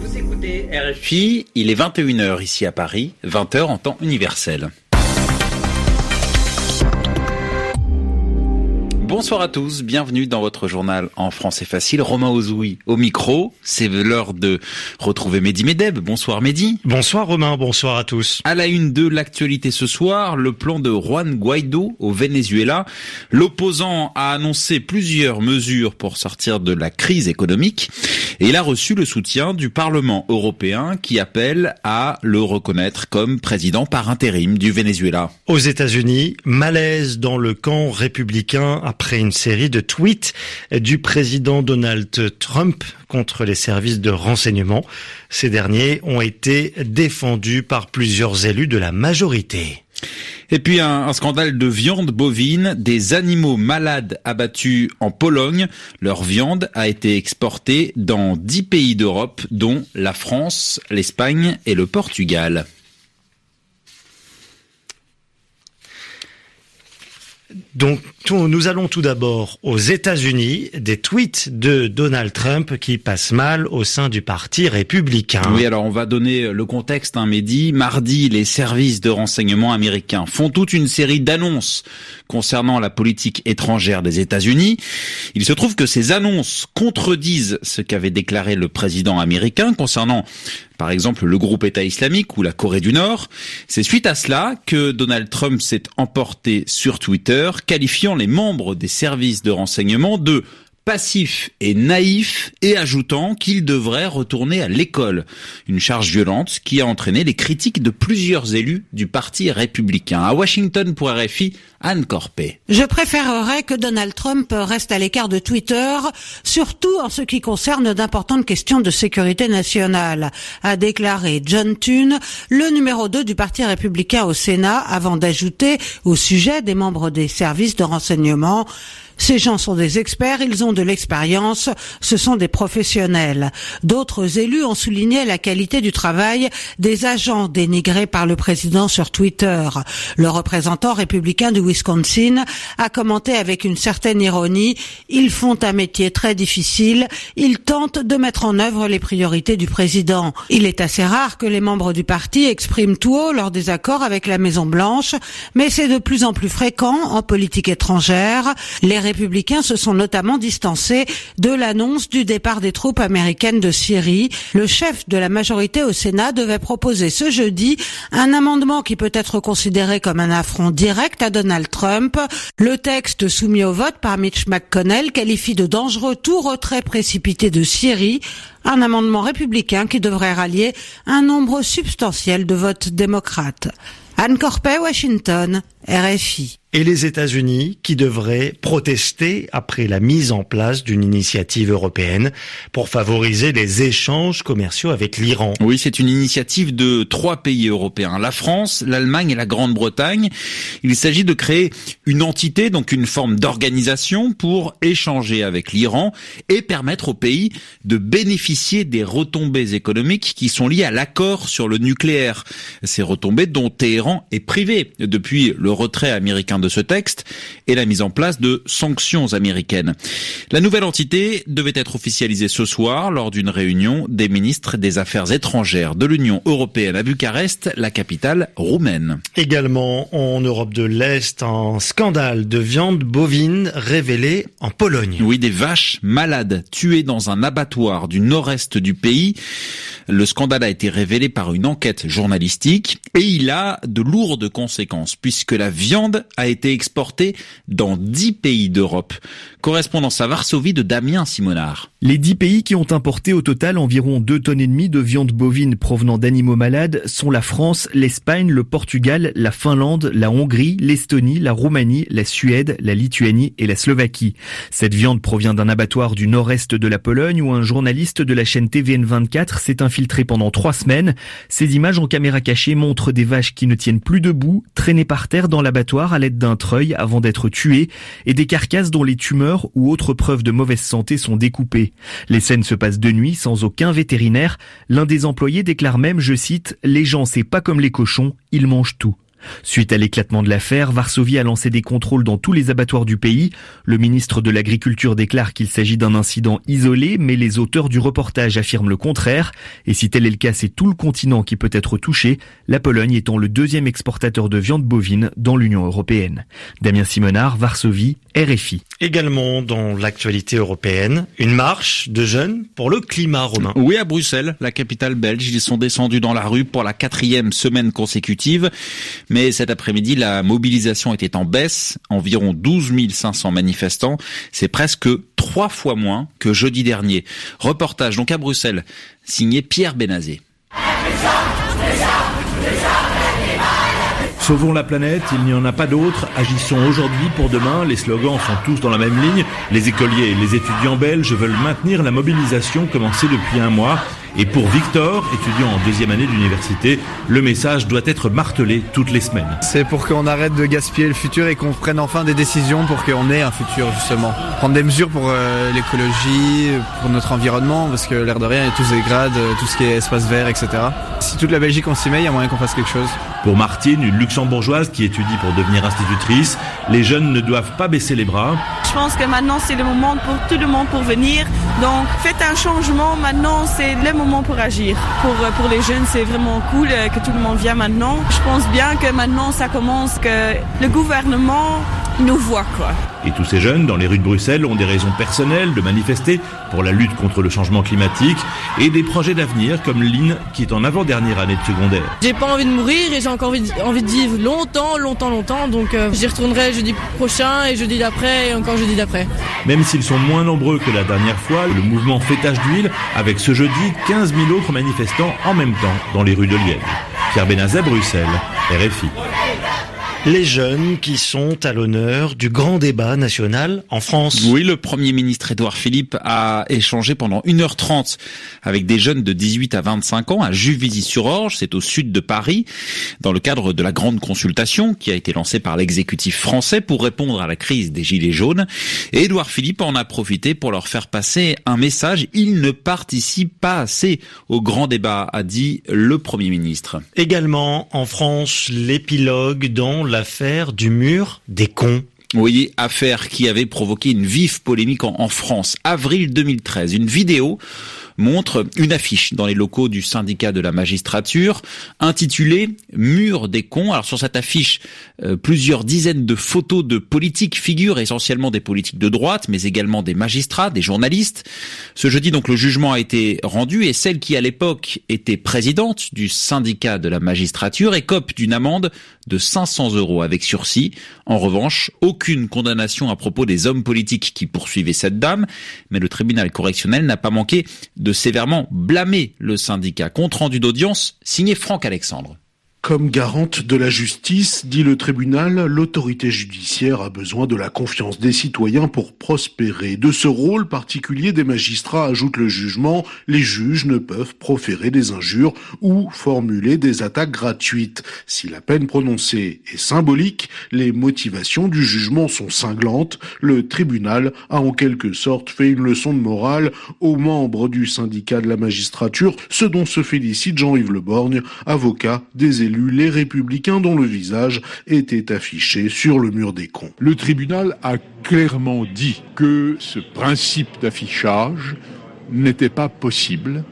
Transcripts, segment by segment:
Vous écoutez RFI, il est 21h ici à Paris, 20h en temps universel. Bonsoir à tous, bienvenue dans votre journal en français facile. Romain Ozoui au micro, c'est l'heure de retrouver Mehdi Medeb. Bonsoir Mehdi. Bonsoir Romain, bonsoir à tous. À la une de l'actualité ce soir, le plan de Juan Guaido au Venezuela. L'opposant a annoncé plusieurs mesures pour sortir de la crise économique et il a reçu le soutien du Parlement européen qui appelle à le reconnaître comme président par intérim du Venezuela. Aux États-Unis, malaise dans le camp républicain après une série de tweets du président Donald Trump contre les services de renseignement. Ces derniers ont été défendus par plusieurs élus de la majorité. Et puis un, scandale de viande bovine, des animaux malades abattus en Pologne. Leur viande a été exportée dans dix pays d'Europe, dont la France, l'Espagne et le Portugal. Donc, nous allons tout d'abord aux États-Unis, des tweets de Donald Trump qui passent mal au sein du Parti républicain. Oui, alors on va donner le contexte, hein, Mehdi. Mardi, les services de renseignement américains font toute une série d'annonces concernant la politique étrangère des États-Unis. Il se trouve que ces annonces contredisent ce qu'avait déclaré le président américain concernant par exemple le groupe État islamique ou la Corée du Nord. C'est suite à cela que Donald Trump s'est emporté sur Twitter, qualifiant les membres des services de renseignement de passif et naïf et ajoutant qu'il devrait retourner à l'école. Une charge violente qui a entraîné les critiques de plusieurs élus du Parti républicain. À Washington pour RFI, Anne Corpé. Je préférerais que Donald Trump reste à l'écart de Twitter, surtout en ce qui concerne d'importantes questions de sécurité nationale, a déclaré John Thune, le numéro 2 du Parti républicain au Sénat, avant d'ajouter au sujet des membres des services de renseignement ces gens sont des experts, ils ont de l'expérience, ce sont des professionnels. D'autres élus ont souligné la qualité du travail des agents dénigrés par le président sur Twitter. Le représentant républicain du Wisconsin a commenté avec une certaine ironie, ils font un métier très difficile, ils tentent de mettre en œuvre les priorités du président. Il est assez rare que les membres du parti expriment tout haut leur désaccord avec la Maison Blanche, mais c'est de plus en plus fréquent en politique étrangère. Républicains se sont notamment distancés de l'annonce du départ des troupes américaines de Syrie. Le chef de la majorité au Sénat devait proposer ce jeudi un amendement qui peut être considéré comme un affront direct à Donald Trump. Le texte soumis au vote par Mitch McConnell qualifie de dangereux tout retrait précipité de Syrie un amendement républicain qui devrait rallier un nombre substantiel de votes démocrates. Anne Washington, RFI et les États-Unis qui devraient protester après la mise en place d'une initiative européenne pour favoriser les échanges commerciaux avec l'Iran. Oui, c'est une initiative de trois pays européens, la France, l'Allemagne et la Grande-Bretagne. Il s'agit de créer une entité, donc une forme d'organisation pour échanger avec l'Iran et permettre au pays de bénéficier des retombées économiques qui sont liées à l'accord sur le nucléaire. Ces retombées dont Téhéran est privé depuis le retrait américain de ce texte et la mise en place de sanctions américaines. La nouvelle entité devait être officialisée ce soir lors d'une réunion des ministres des Affaires étrangères de l'Union européenne à Bucarest, la capitale roumaine. Également en Europe de l'Est, un scandale de viande bovine révélé en Pologne. Oui, des vaches malades tuées dans un abattoir du nord-est du pays. Le scandale a été révélé par une enquête journalistique et il a de lourdes conséquences puisque la viande a été exportée dans dix pays d'Europe. Correspondance à Varsovie de Damien Simonard. Les dix pays qui ont importé au total environ 2 tonnes et demie de viande bovine provenant d'animaux malades sont la France, l'Espagne, le Portugal, la Finlande, la Hongrie, l'Estonie, la Roumanie, la Suède, la Lituanie et la Slovaquie. Cette viande provient d'un abattoir du nord-est de la Pologne où un journaliste de la chaîne TVN24 s'est infiltré pendant trois semaines. Ces images en caméra cachée montrent des vaches qui ne tiennent plus debout, traînées par terre dans l'abattoir à l'aide d'un treuil avant d'être tuées et des carcasses dont les tumeurs ou autres preuves de mauvaise santé sont découpées. Les scènes se passent de nuit sans aucun vétérinaire. L'un des employés déclare même, je cite, Les gens c'est pas comme les cochons, ils mangent tout. Suite à l'éclatement de l'affaire, Varsovie a lancé des contrôles dans tous les abattoirs du pays. Le ministre de l'Agriculture déclare qu'il s'agit d'un incident isolé, mais les auteurs du reportage affirment le contraire. Et si tel est le cas, c'est tout le continent qui peut être touché, la Pologne étant le deuxième exportateur de viande bovine dans l'Union européenne. Damien Simonard, Varsovie, RFI. Également dans l'actualité européenne, une marche de jeunes pour le climat romain. Oui, à Bruxelles, la capitale belge, ils sont descendus dans la rue pour la quatrième semaine consécutive. Mais cet après-midi, la mobilisation était en baisse, environ 12 500 manifestants. C'est presque trois fois moins que jeudi dernier. Reportage donc à Bruxelles, signé Pierre Benazé. Sauvons la planète, il n'y en a pas d'autre. Agissons aujourd'hui pour demain. Les slogans sont tous dans la même ligne. Les écoliers et les étudiants belges veulent maintenir la mobilisation commencée depuis un mois. Et pour Victor, étudiant en deuxième année d'université, le message doit être martelé toutes les semaines. C'est pour qu'on arrête de gaspiller le futur et qu'on prenne enfin des décisions pour qu'on ait un futur justement. Prendre des mesures pour euh, l'écologie, pour notre environnement, parce que l'air de rien, tout se dégrade, euh, tout ce qui est espace vert, etc. Si toute la Belgique on s'y met, il y a moyen qu'on fasse quelque chose. Pour Martine, une luxembourgeoise qui étudie pour devenir institutrice, les jeunes ne doivent pas baisser les bras. Je pense que maintenant c'est le moment pour tout le monde pour venir. Donc faites un changement maintenant, c'est le moment pour agir. Pour, euh, pour les jeunes, c'est vraiment cool euh, que tout le monde vienne maintenant. Je pense bien que maintenant, ça commence, que le gouvernement nous voit, quoi. Et tous ces jeunes dans les rues de Bruxelles ont des raisons personnelles de manifester pour la lutte contre le changement climatique et des projets d'avenir comme Lynn qui est en avant-dernière année de secondaire. J'ai pas envie de mourir et j'ai encore envie de, envie de vivre longtemps, longtemps, longtemps. Donc euh, j'y retournerai jeudi prochain et jeudi d'après et encore jeudi d'après. Même s'ils sont moins nombreux que la dernière fois, le mouvement fait tache d'huile avec ce jeudi 15 000 autres manifestants en même temps dans les rues de Liège. Pierre Benazet, Bruxelles, RFI les jeunes qui sont à l'honneur du grand débat national en France. Oui, le Premier ministre Édouard Philippe a échangé pendant 1h30 avec des jeunes de 18 à 25 ans à Juvisy-sur-Orge, c'est au sud de Paris, dans le cadre de la grande consultation qui a été lancée par l'exécutif français pour répondre à la crise des Gilets jaunes. Et Édouard Philippe en a profité pour leur faire passer un message. Il ne participe pas assez au grand débat, a dit le Premier ministre. Également en France, l'épilogue dans la l'affaire du mur des cons. Oui, affaire qui avait provoqué une vive polémique en, France. Avril 2013, une vidéo montre une affiche dans les locaux du syndicat de la magistrature intitulée Mur des cons. Alors sur cette affiche, euh, plusieurs dizaines de photos de politiques figurent, essentiellement des politiques de droite, mais également des magistrats, des journalistes. Ce jeudi, donc, le jugement a été rendu et celle qui, à l'époque, était présidente du syndicat de la magistrature écope d'une amende de 500 euros avec sursis. En revanche, aucune condamnation à propos des hommes politiques qui poursuivaient cette dame, mais le tribunal correctionnel n'a pas manqué sévèrement blâmer le syndicat. Compte rendu d'audience signé Franck Alexandre. Comme garante de la justice, dit le tribunal, l'autorité judiciaire a besoin de la confiance des citoyens pour prospérer. De ce rôle particulier des magistrats, ajoute le jugement, les juges ne peuvent proférer des injures ou formuler des attaques gratuites. Si la peine prononcée est symbolique, les motivations du jugement sont cinglantes. Le tribunal a en quelque sorte fait une leçon de morale aux membres du syndicat de la magistrature, ce dont se félicite Jean-Yves Le Borgne, avocat des élus les républicains dont le visage était affiché sur le mur des cons. Le tribunal a clairement dit que ce principe d'affichage n'était pas possible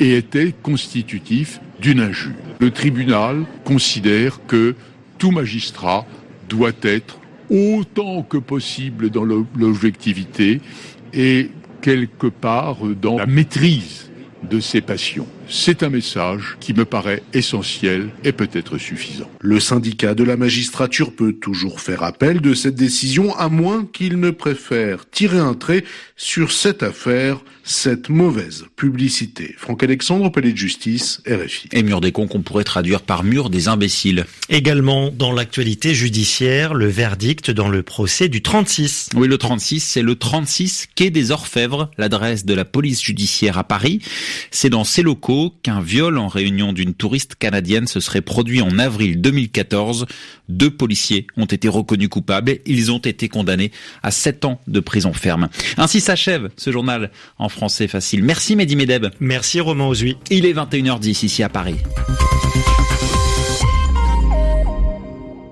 et était constitutif d'une injure. Le tribunal considère que tout magistrat doit être autant que possible dans l'objectivité et quelque part dans la maîtrise de ses passions. C'est un message qui me paraît essentiel et peut-être suffisant. Le syndicat de la magistrature peut toujours faire appel de cette décision à moins qu'il ne préfère tirer un trait sur cette affaire, cette mauvaise publicité. Franck Alexandre, palais de justice, RFI. Et mur des cons qu'on pourrait traduire par mur des imbéciles. Également dans l'actualité judiciaire, le verdict dans le procès du 36. Oui, le 36, c'est le 36 quai des Orfèvres, l'adresse de la police judiciaire à Paris. C'est dans ces locaux qu'un viol en réunion d'une touriste canadienne se serait produit en avril 2014. Deux policiers ont été reconnus coupables. Ils ont été condamnés à 7 ans de prison ferme. Ainsi s'achève ce journal en français facile. Merci Mehdi Medeb. Merci Romain Ozui. Il est 21h10 ici à Paris.